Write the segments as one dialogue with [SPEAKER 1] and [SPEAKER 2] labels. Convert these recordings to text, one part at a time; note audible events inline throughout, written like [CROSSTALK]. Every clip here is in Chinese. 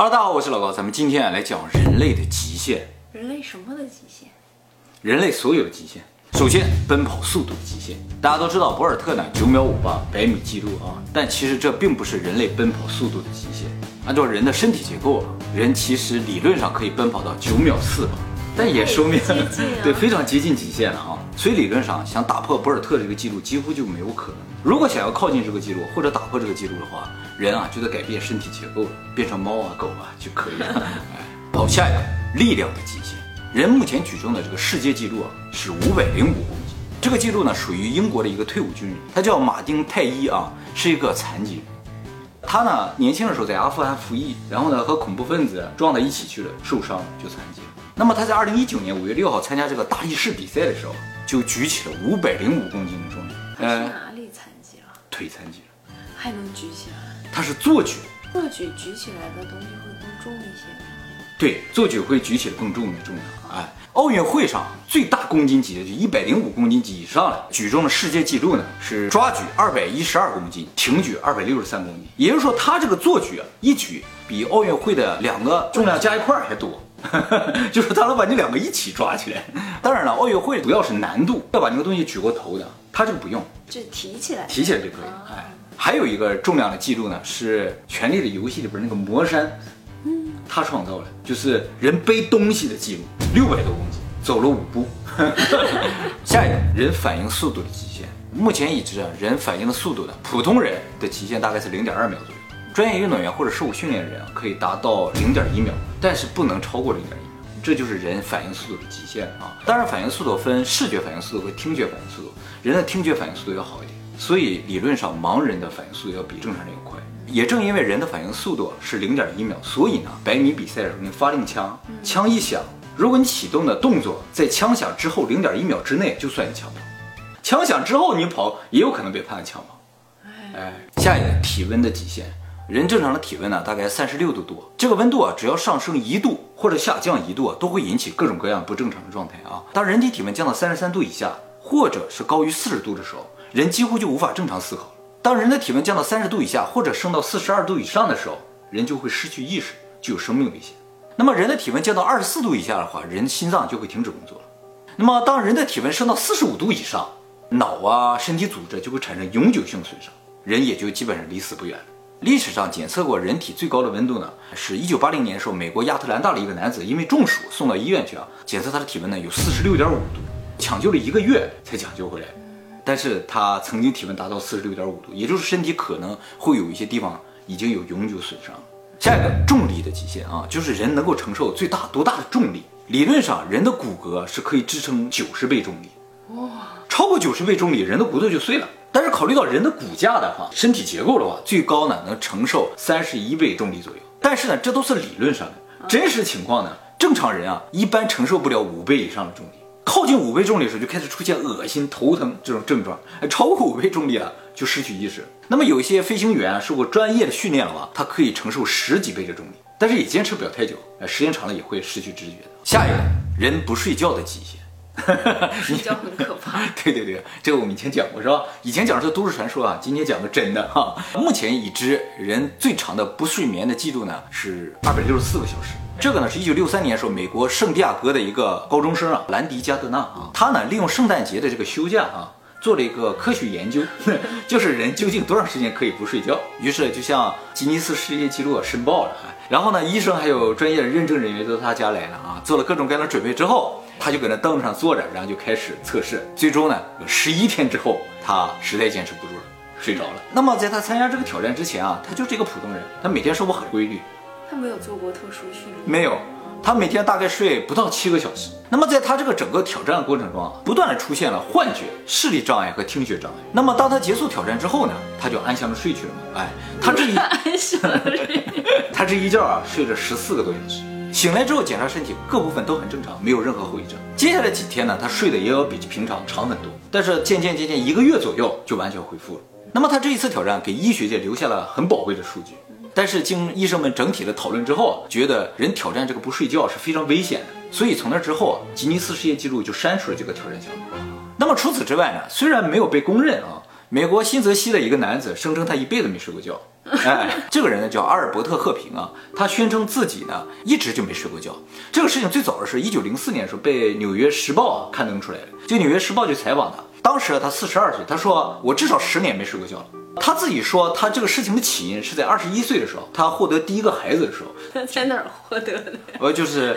[SPEAKER 1] Hello，大家好，我是老高，咱们今天啊来讲人类的极限，
[SPEAKER 2] 人类什么的极限？
[SPEAKER 1] 人类所有的极限。首先，奔跑速度的极限。大家都知道博尔特呢九秒五八百米记录啊，但其实这并不是人类奔跑速度的极限。按照人的身体结构啊，人其实理论上可以奔跑到九秒四八，但也说明对 [LAUGHS] 非常接近极限了啊。所以理论上想打破博尔特这个记录几乎就没有可能。如果想要靠近这个记录或者打破这个记录的话，人啊就得改变身体结构了，变成猫啊狗啊就可以了。[LAUGHS] 哎，好，下一个力量的极限。人目前举重的这个世界纪录啊是五百零五公斤，这个记录呢属于英国的一个退伍军人，他叫马丁泰伊啊，是一个残疾人。他呢年轻的时候在阿富汗服役，然后呢和恐怖分子撞到一起去了，受伤了就残疾了。那么他在二零一九年五月六号参加这个大力士比赛的时候，就举起了五百零五公斤的重量，
[SPEAKER 2] 他是
[SPEAKER 1] 呃，
[SPEAKER 2] 哪里残疾了？
[SPEAKER 1] 腿残疾了，
[SPEAKER 2] 还能举起来？
[SPEAKER 1] 他是坐举，
[SPEAKER 2] 坐举举起来的东西会更重一些吗？
[SPEAKER 1] 对，坐举会举起来更重的重量。哎，奥运会上最大公斤级的就一百零五公斤级以上了举重的世界纪录呢是抓举二百一十二公斤，挺举二百六十三公斤。也就是说，他这个坐举啊，一举比奥运会的两个重量加一块儿还多。[LAUGHS] 就是他能把你两个一起抓起来。当然了，奥运会主要是难度，要把那个东西举过头的，他这个不用，
[SPEAKER 2] 就提起来。
[SPEAKER 1] 提起来就可以。哎，还有一个重量的记录呢，是《权力的游戏》里边那个魔山，嗯，他创造了，就是人背东西的记录，六百多公斤，走了五步。[LAUGHS] 下一个人反应速度的极限，目前已知啊，人反应的速度呢，普通人的极限大概是零点二秒左右，专业运动员或者受训练的人啊，可以达到零点一秒，但是不能超过零点一秒。这就是人反应速度的极限啊！当然，反应速度分视觉反应速度和听觉反应速度，人的听觉反应速度要好一点，所以理论上盲人的反应速度要比正常人要快。也正因为人的反应速度是零点一秒，所以呢，百米比赛的时候你发令枪，枪一响，如果你启动的动作在枪响之后零点一秒之内，就算你抢跑；枪响之后你跑，也有可能被判抢跑。哎，下一个体温的极限，人正常的体温呢大概三十六度多，这个温度啊只要上升一度或者下降一度啊，都会引起各种各样不正常的状态啊。当人体体温降到三十三度以下，或者是高于四十度的时候，人几乎就无法正常思考。当人的体温降到三十度以下，或者升到四十二度以上的时候，人就会失去意识，就有生命危险。那么人的体温降到二十四度以下的话，人心脏就会停止工作了。那么当人的体温升到四十五度以上，脑啊身体组织就会产生永久性损伤，人也就基本上离死不远了。历史上检测过人体最高的温度呢，是一九八零年的时候，美国亚特兰大的一个男子因为中暑送到医院去啊，检测他的体温呢有四十六点五度，抢救了一个月才抢救回来。但是他曾经体温达到四十六点五度，也就是身体可能会有一些地方已经有永久损伤。下一个重力的极限啊，就是人能够承受最大多大的重力。理论上，人的骨骼是可以支撑九十倍重力。哇超过九十倍重力，人的骨头就碎了。但是考虑到人的骨架的话，身体结构的话，最高呢能承受三十一倍重力左右。但是呢，这都是理论上的，真实情况呢，正常人啊一般承受不了五倍以上的重力。靠近五倍重力的时候，就开始出现恶心、头疼这种症状。哎，超过五倍重力了，就失去意识。那么有一些飞行员啊，受过专业的训练了吧，他可以承受十几倍的重力，但是也坚持不了太久。哎，时间长了也会失去知觉的。下一个人不睡觉的极限。[LAUGHS]
[SPEAKER 2] 睡觉很可怕。[LAUGHS]
[SPEAKER 1] 对对对，这个我们以前讲过是吧？以前讲的是都市传说啊，今天讲个真的哈。目前已知人最长的不睡眠的记录呢是二百六十四个小时。这个呢是一九六三年的时候，美国圣地亚哥的一个高中生啊，兰迪加德纳啊，他呢利用圣诞节的这个休假啊。做了一个科学研究，[LAUGHS] 就是人究竟多长时间可以不睡觉。于是就向吉尼斯世界纪录申报了。然后呢，医生还有专业的认证人员都到他家来了啊，做了各种各样的准备之后，他就搁那凳子上坐着，然后就开始测试。最终呢，有十一天之后，他实在坚持不住了，睡着了。那么在他参加这个挑战之前啊，他就是一个普通人，他每天生活很规律，
[SPEAKER 2] 他没有做过特殊训练。
[SPEAKER 1] 没有。他每天大概睡不到七个小时。那么在他这个整个挑战过程中啊，不断的出现了幻觉、视力障碍和听觉障碍。那么当他结束挑战之后呢，他就安详的睡去了嘛。哎，他这一 [LAUGHS]
[SPEAKER 2] 安详的睡。[LAUGHS]
[SPEAKER 1] 他这一觉啊睡了十四个多小时，醒来之后检查身体各部分都很正常，没有任何后遗症。接下来几天呢，他睡得也要比平常长很多，但是渐渐渐渐一个月左右就完全恢复了。那么他这一次挑战给医学界留下了很宝贵的数据。但是经医生们整体的讨论之后，觉得人挑战这个不睡觉是非常危险的，所以从那之后，吉尼斯世界纪录就删除了这个挑战项目。那么除此之外呢，虽然没有被公认啊，美国新泽西的一个男子声称他一辈子没睡过觉。哎，这个人呢叫阿尔伯特·赫平啊，他宣称自己呢一直就没睡过觉。这个事情最早的是一九零四年的时候被《纽约时报》啊刊登出来的。这《纽约时报》就采访他，当时他四十二岁，他说我至少十年没睡过觉了。他自己说他这个事情的起因是在二十一岁的时候，他获得第一个孩子的时候，
[SPEAKER 2] 他在哪儿获得的？
[SPEAKER 1] 呃，就是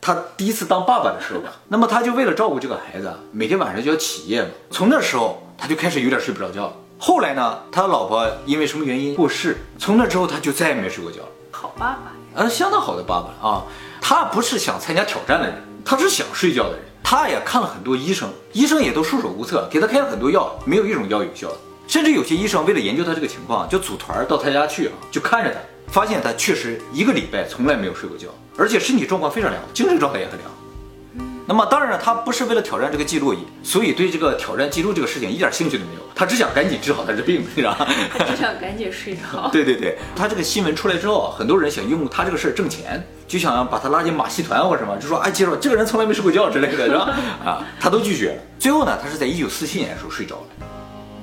[SPEAKER 1] 他第一次当爸爸的时候吧。那么他就为了照顾这个孩子，啊，每天晚上就要起夜嘛。从那时候他就开始有点睡不着觉了。后来呢，他老婆因为什么原因过世，从那之后他就再也没睡过觉了。
[SPEAKER 2] 好爸爸，
[SPEAKER 1] 呃，相当好的爸爸啊。他不是想参加挑战的人，他是想睡觉的人。他也看了很多医生，医生也都束手无策，给他开了很多药，没有一种药有效的。甚至有些医生为了研究他这个情况，就组团到他家去啊，就看着他，发现他确实一个礼拜从来没有睡过觉，而且身体状况非常良好，精神状态也很良好。那么当然了，他不是为了挑战这个记录，所以对这个挑战记录这个事情一点兴趣都没有，他只想赶紧治好他的病，你知道吗？
[SPEAKER 2] 他只想赶紧睡着。[LAUGHS] [LAUGHS]
[SPEAKER 1] 对对对，他这个新闻出来之后，很多人想用他这个事儿挣钱，就想把他拉进马戏团或什么，就说哎，介绍这个人从来没睡过觉之类的，是吧？啊，他都拒绝了。最后呢，他是在一九四七年的时候睡着了，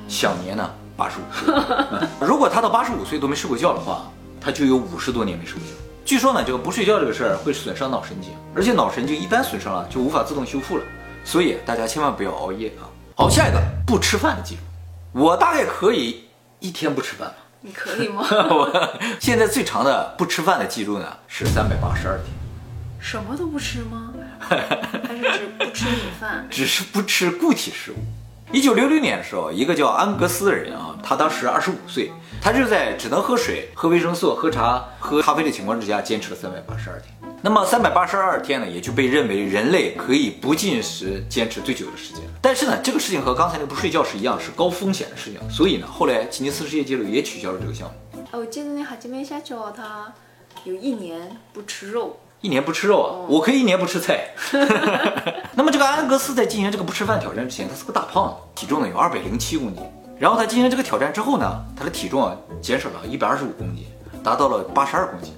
[SPEAKER 1] 享年呢八十五岁。[LAUGHS] 如果他到八十五岁都没睡过觉的话，他就有五十多年没睡过觉。据说呢，这个不睡觉这个事儿会损伤脑神经，而且脑神经一旦损伤了，就无法自动修复了。所以大家千万不要熬夜啊！好，下一个不吃饭的记录，我大概可以一天不吃饭吧？
[SPEAKER 2] 你可以吗？[LAUGHS]
[SPEAKER 1] 我现在最长的不吃饭的记录呢是三百八十二天。
[SPEAKER 2] 什么都不吃吗？[LAUGHS] 还是只不吃米饭？
[SPEAKER 1] 只是不吃固体食物。一九六六年的时候，一个叫安格斯的人啊，他当时二十五岁，他就在只能喝水、喝维生素、喝茶、喝咖啡的情况之下，坚持了三百八十二天。那么三百八十二天呢，也就被认为人类可以不进食坚持最久的时间。但是呢，这个事情和刚才那个不睡觉是一样，是高风险的事情。所以呢，后来吉尼斯世界纪录也取消了这个项目。
[SPEAKER 2] 哎，我记得那哈基梅夏乔他有一年不吃肉。
[SPEAKER 1] 一年不吃肉啊，我可以一年不吃菜。[LAUGHS] [LAUGHS] 那么这个安格斯在进行这个不吃饭挑战之前，他是个大胖子，体重呢有二百零七公斤。然后他进行这个挑战之后呢，他的体重啊减少了一百二十五公斤，达到了八十二公斤。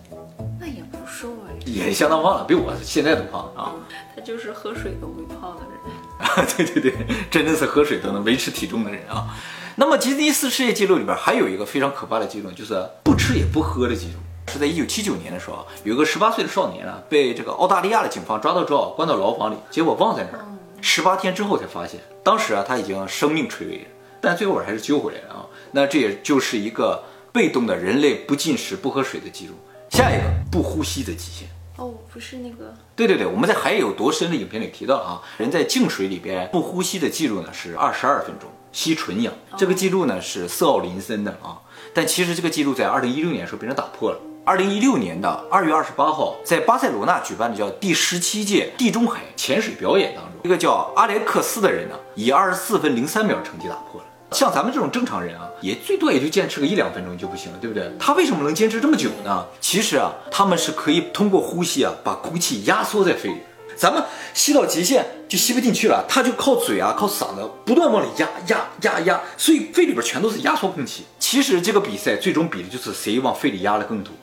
[SPEAKER 2] 那也不瘦啊，
[SPEAKER 1] 也相当胖了，比我现在都胖啊。
[SPEAKER 2] 他就是喝水都会胖的人。[LAUGHS]
[SPEAKER 1] 啊，对对对，真的是喝水都能维持体重的人啊。那么吉尼斯世界纪录里边还有一个非常可怕的记录，就是不吃也不喝的记录。是在一九七九年的时候，有个十八岁的少年啊，被这个澳大利亚的警方抓到之后，关到牢房里，结果忘在那儿。十八天之后才发现，当时啊他已经生命垂危了，但最后还是救回来了啊。那这也就是一个被动的人类不进食、不喝水的记录。下一个不呼吸的极限
[SPEAKER 2] 哦，不是那个？
[SPEAKER 1] 对对对，我们在《海有多深》的影片里提到啊，人在静水里边不呼吸的记录呢是二十二分钟吸纯氧，这个记录呢是瑟奥林森的啊，但其实这个记录在二零一六年的时候被人打破了。二零一六年的二月二十八号，在巴塞罗那举办的叫第十七届地中海潜水表演当中，一个叫阿莱克斯的人呢，以二十四分零三秒成绩打破了。像咱们这种正常人啊，也最多也就坚持个一两分钟就不行了，对不对？他为什么能坚持这么久呢？其实啊，他们是可以通过呼吸啊，把空气压缩在肺里。咱们吸到极限就吸不进去了，他就靠嘴啊，靠嗓子不断往里压压压压，所以肺里边全都是压缩空气。其实这个比赛最终比的就是谁往肺里压的更多。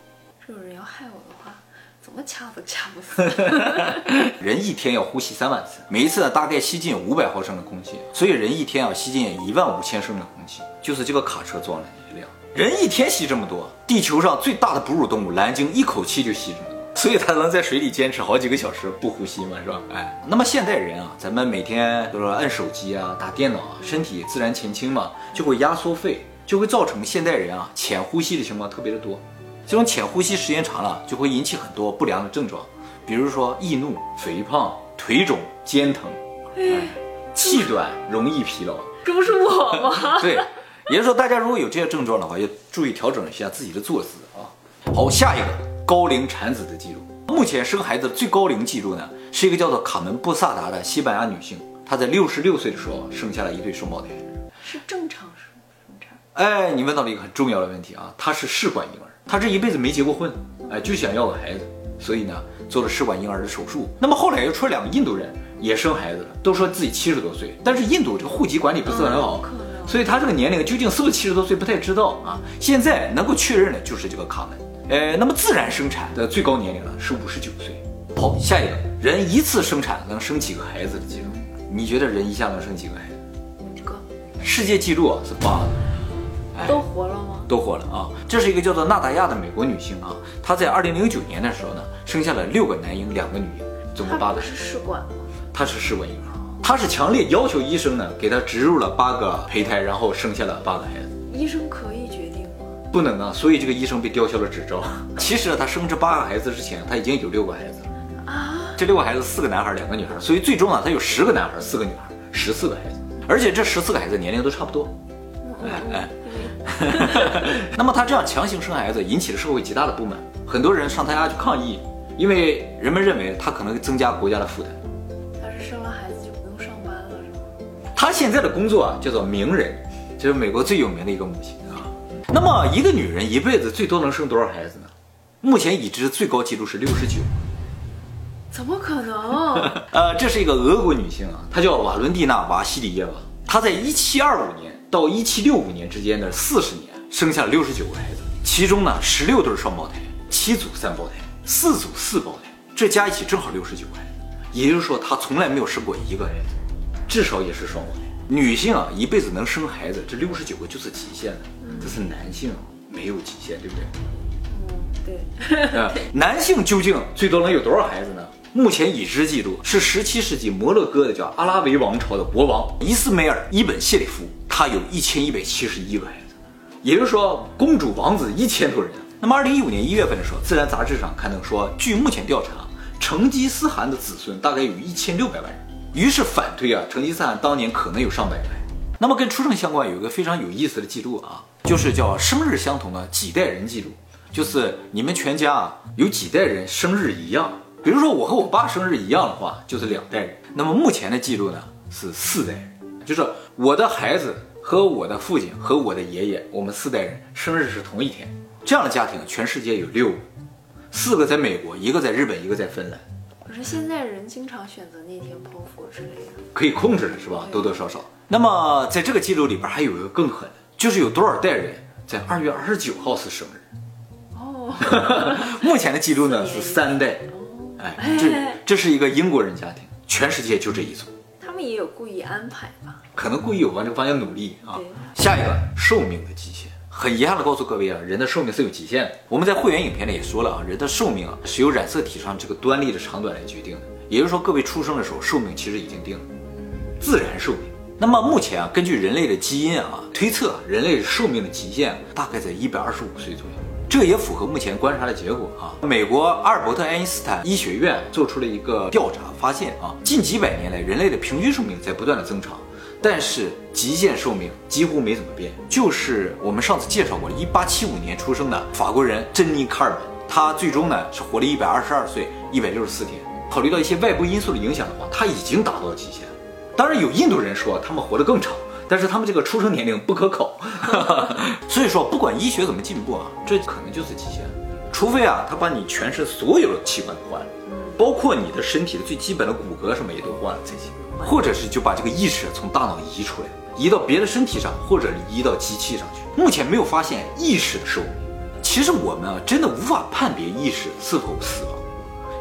[SPEAKER 2] 怎么掐都掐不死。[LAUGHS]
[SPEAKER 1] 人一天要呼吸三万次，每一次呢大概吸进五百毫升的空气，所以人一天要吸进一万五千升的空气，就是这个卡车装的一辆。人一天吸这么多，地球上最大的哺乳动物蓝鲸一口气就吸这么多，所以它能在水里坚持好几个小时不呼吸嘛，是吧？哎，那么现代人啊，咱们每天都是按手机啊、打电脑啊，身体自然前倾嘛，就会压缩肺，就会造成现代人啊浅呼吸的情况特别的多。这种浅呼吸时间长了，就会引起很多不良的症状，比如说易怒、肥胖、腿肿、肩疼，气短、容易疲劳。
[SPEAKER 2] 这不是我吗？
[SPEAKER 1] 对，也就是说，大家如果有这些症状的话，要注意调整一下自己的坐姿啊。好，下一个高龄产子的记录，目前生孩子最高龄记录呢，是一个叫做卡门布萨达的西班牙女性，她在六十六岁的时候生下了一对双胞胎。
[SPEAKER 2] 是正常生生产？
[SPEAKER 1] 哎，你问到了一个很重要的问题啊，她是试管婴儿。她这一辈子没结过婚，哎，就想要个孩子，所以呢做了试管婴儿的手术。那么后来又出了两个印度人也生孩子了，都说自己七十多岁，但是印度这个户籍管理不是很好，所以他这个年龄究竟是不是七十多岁不太知道啊。现在能够确认的就是这个卡门，呃，那么自然生产的最高年龄呢是五十九岁。好，下一个人一次生产能生几个孩子的记录，你觉得人一下能生几个孩子？
[SPEAKER 2] 五个。
[SPEAKER 1] 世界纪录啊是八个，哎
[SPEAKER 2] 都活了吗？
[SPEAKER 1] 都活了啊。这是一个叫做纳达亚的美国女性啊，她在二零零九年的时候呢，生下了六个男婴，两个女婴，总共八个孩子。
[SPEAKER 2] 他不是试管吗？
[SPEAKER 1] 她是试管婴儿，她是强烈要求医生呢给她植入了八个胚胎，然后生下了八个孩子。
[SPEAKER 2] 医生可以决定吗？
[SPEAKER 1] 不能啊，所以这个医生被吊销了执照。[LAUGHS] 其实啊，她生这八个孩子之前，她已经有六个孩子了。
[SPEAKER 2] 啊，
[SPEAKER 1] 这六个孩子，四个男孩，两个女孩，所以最终啊，她有十个男孩，四个女孩，十四个孩子，而且这十四个孩子年龄都差不多。哎哎，[LAUGHS] 那么她这样强行生孩子，引起了社会极大的不满，很多人上她家去抗议，因为人们认为她可能增加国家的负担。
[SPEAKER 2] 他是生了孩子就不用上班了是吗？
[SPEAKER 1] 她现在的工作啊，叫做名人，就是美国最有名的一个母亲啊。那么一个女人一辈子最多能生多少孩子呢？目前已知最高纪录是六十九。
[SPEAKER 2] 怎么可能？[LAUGHS]
[SPEAKER 1] 呃，这是一个俄国女性啊，她叫瓦伦蒂娜·瓦西里耶娃。她在一七二五年到一七六五年之间的四十年，生下了六十九个孩子，其中呢，十六对双胞胎，七组三胞胎，四组四胞胎，这加一起正好六十九个孩子。也就是说，他从来没有生过一个孩子，至少也是双胞胎。女性啊，一辈子能生孩子，这六十九个就是极限了。这是男性没有极限，对不对？
[SPEAKER 2] 嗯，对。
[SPEAKER 1] 啊，男性究竟最多能有多少孩子呢？目前已知记录是十七世纪摩洛哥的叫阿拉维王朝的国王伊斯梅尔·伊本谢里夫，他有一千一百七十一个孩子，也就是说公主王子一千多人。那么二零一五年一月份的时候，《自然》杂志上刊登说，据目前调查，成吉思汗的子孙大概有一千六百万人。于是反推啊，成吉思汗当年可能有上百个孩子。那么跟出生相关有一个非常有意思的记录啊，就是叫生日相同的几代人记录，就是你们全家啊有几代人生日一样。比如说我和我爸生日一样的话，就是两代人。那么目前的记录呢是四代人，就是我的孩子和我的父亲和我的爷爷，我们四代人生日是同一天。这样的家庭全世界有六个，四个在美国，一个在日本，一个在芬兰。
[SPEAKER 2] 可是现在人经常选择那天剖腹之类的。
[SPEAKER 1] 可以控制的是吧？多多少少。那么在这个记录里边还有一个更狠的，就是有多少代人在二月二十九号是生日。
[SPEAKER 2] 哦，[LAUGHS]
[SPEAKER 1] 目前的记录呢是三代。[LAUGHS] 哎，这这是一个英国人家庭，全世界就这一组。
[SPEAKER 2] 也有故意安排吧？
[SPEAKER 1] 可能故意有往这个方向努力啊。下一个寿命的极限，很遗憾的告诉各位啊，人的寿命是有极限的。我们在会员影片里也说了啊，人的寿命啊是由染色体上这个端粒的长短来决定的。也就是说，各位出生的时候寿命其实已经定了，自然寿命。那么目前啊，根据人类的基因啊推测，人类寿命的极限大概在一百二十五岁左右。这也符合目前观察的结果啊。美国阿尔伯特爱因斯坦医学院做出了一个调查，发现啊，近几百年来人类的平均寿命在不断的增长，但是极限寿命几乎没怎么变。就是我们上次介绍过，一八七五年出生的法国人珍妮卡尔本，他最终呢是活了一百二十二岁一百六十四天。考虑到一些外部因素的影响的话，他已经达到了极限。当然有印度人说他们活得更长。但是他们这个出生年龄不可考，[LAUGHS] 所以说不管医学怎么进步啊，这可能就是极限。除非啊，他把你全身所有的器官都换了，包括你的身体的最基本的骨骼什么也都换了才行，或者是就把这个意识从大脑移出来，移到别的身体上，或者移到机器上去。目前没有发现意识的寿命。其实我们啊，真的无法判别意识是否死亡，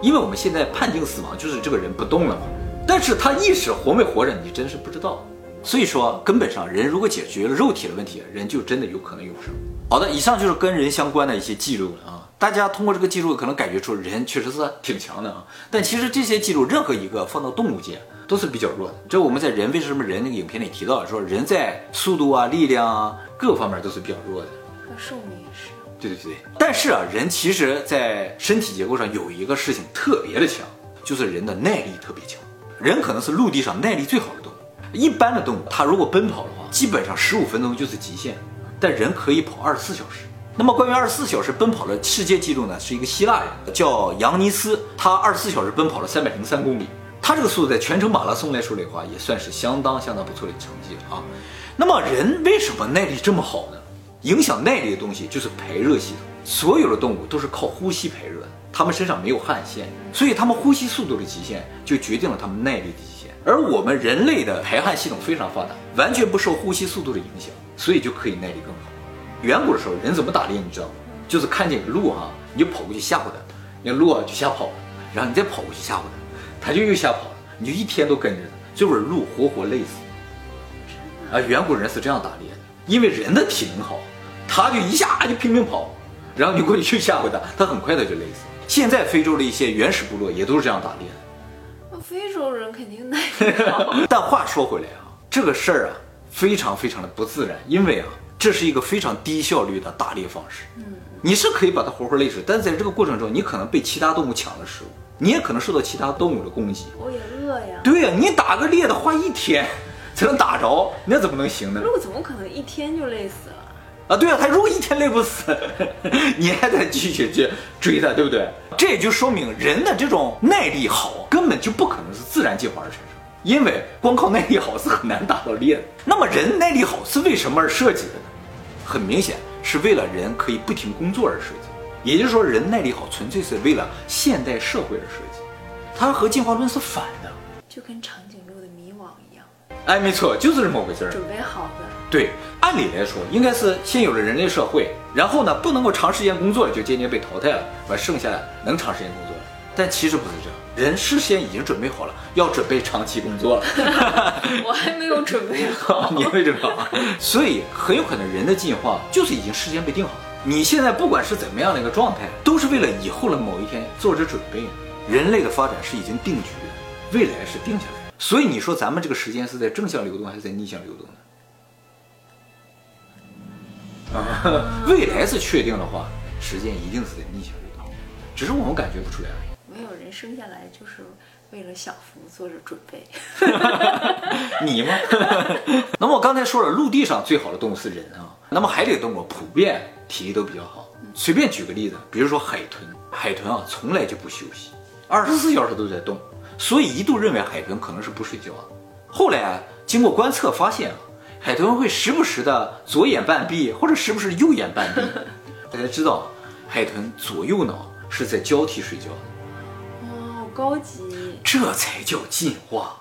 [SPEAKER 1] 因为我们现在判定死亡就是这个人不动了嘛。但是他意识活没活着，你真是不知道。所以说，根本上人如果解决了肉体的问题，人就真的有可能永生。好的，以上就是跟人相关的一些记录了啊。大家通过这个记录，可能感觉出人确实是挺强的啊。但其实这些记录，任何一个放到动物界都是比较弱的。这我们在人为什么人那个影片里提到说，人在速度啊、力量啊各方面都是比较弱的。
[SPEAKER 2] 那寿命也是。
[SPEAKER 1] 对对对。但是啊，人其实在身体结构上有一个事情特别的强，就是人的耐力特别强。人可能是陆地上耐力最好的。一般的动物，它如果奔跑的话，基本上十五分钟就是极限，但人可以跑二十四小时。那么关于二十四小时奔跑的世界纪录呢，是一个希腊人叫扬尼斯，他二十四小时奔跑了三百零三公里。他这个速度在全程马拉松来说的话，也算是相当相当不错的成绩了啊。那么人为什么耐力这么好呢？影响耐力的东西就是排热系统。所有的动物都是靠呼吸排热的，它们身上没有汗腺，所以它们呼吸速度的极限就决定了它们耐力的极限。而我们人类的排汗系统非常发达，完全不受呼吸速度的影响，所以就可以耐力更好。远古的时候，人怎么打猎？你知道吗？就是看见个鹿哈，你就跑过去吓唬它，那鹿啊就吓跑了，然后你再跑过去吓唬它，它就又吓跑了，你就一天都跟着它，最后鹿活活累死。啊，远古人是这样打猎的，因为人的体能好，他就一下就拼命跑，然后你过去去吓唬它，它很快的就累死。现在非洲的一些原始部落也都是这样打猎的。
[SPEAKER 2] 那非洲人肯定耐力好。[LAUGHS]
[SPEAKER 1] 但话说回来啊，这个事儿啊，非常非常的不自然，因为啊，这是一个非常低效率的打猎方式。嗯，你是可以把它活活累死，但是在这个过程中，你可能被其他动物抢了食物，你也可能受到其他动物的攻击。
[SPEAKER 2] 我也饿呀。
[SPEAKER 1] 对呀，你打个猎的话一天 [LAUGHS] 才能打着，那怎么能行呢？
[SPEAKER 2] 鹿怎么可能一天就累死了？
[SPEAKER 1] 啊，对啊，他如果一天累不死，你还得继续去追他，对不对？这也就说明人的这种耐力好，根本就不可能是自然进化而产生，因为光靠耐力好是很难打到猎的。那么人耐力好是为什么而设计的呢？很明显是为了人可以不停工作而设计，也就是说人耐力好纯粹是为了现代社会而设计，它和进化论是反的。
[SPEAKER 2] 就跟长颈鹿，
[SPEAKER 1] 哎，没错，就是这么回事儿。
[SPEAKER 2] 准备好的。
[SPEAKER 1] 对，按理来说应该是先有了人类社会，然后呢不能够长时间工作了，就渐渐被淘汰了，完剩下的能长时间工作了。但其实不是这样，人事先已经准备好了，要准备长期工作了。[LAUGHS] [LAUGHS]
[SPEAKER 2] 我还没有准备好，[LAUGHS]
[SPEAKER 1] 你没准备好，所以很有可能人的进化就是已经事先被定好了。你现在不管是怎么样的一个状态，都是为了以后的某一天做着准备。人类的发展是已经定局的，未来是定下来的。所以你说咱们这个时间是在正向流动还是在逆向流动呢？啊，[LAUGHS] 未来是确定的话，时间一定是在逆向流动，只是我们感觉不出来而已。
[SPEAKER 2] 没有人生下来就是为了享福做着准备。[LAUGHS]
[SPEAKER 1] 你吗？[LAUGHS] 那么我刚才说了，陆地上最好的动物是人啊。那么海里的动物普遍体力都比较好。随便举个例子，比如说海豚，海豚啊从来就不休息，二十四小时都在动，所以一度认为海豚可能是不睡觉的。后来啊，经过观测发现啊。海豚会时不时的左眼半闭，或者时不时右眼半闭。[LAUGHS] 大家知道，海豚左右脑是在交替睡觉的。
[SPEAKER 2] 哇，好高级！
[SPEAKER 1] 这才叫进化。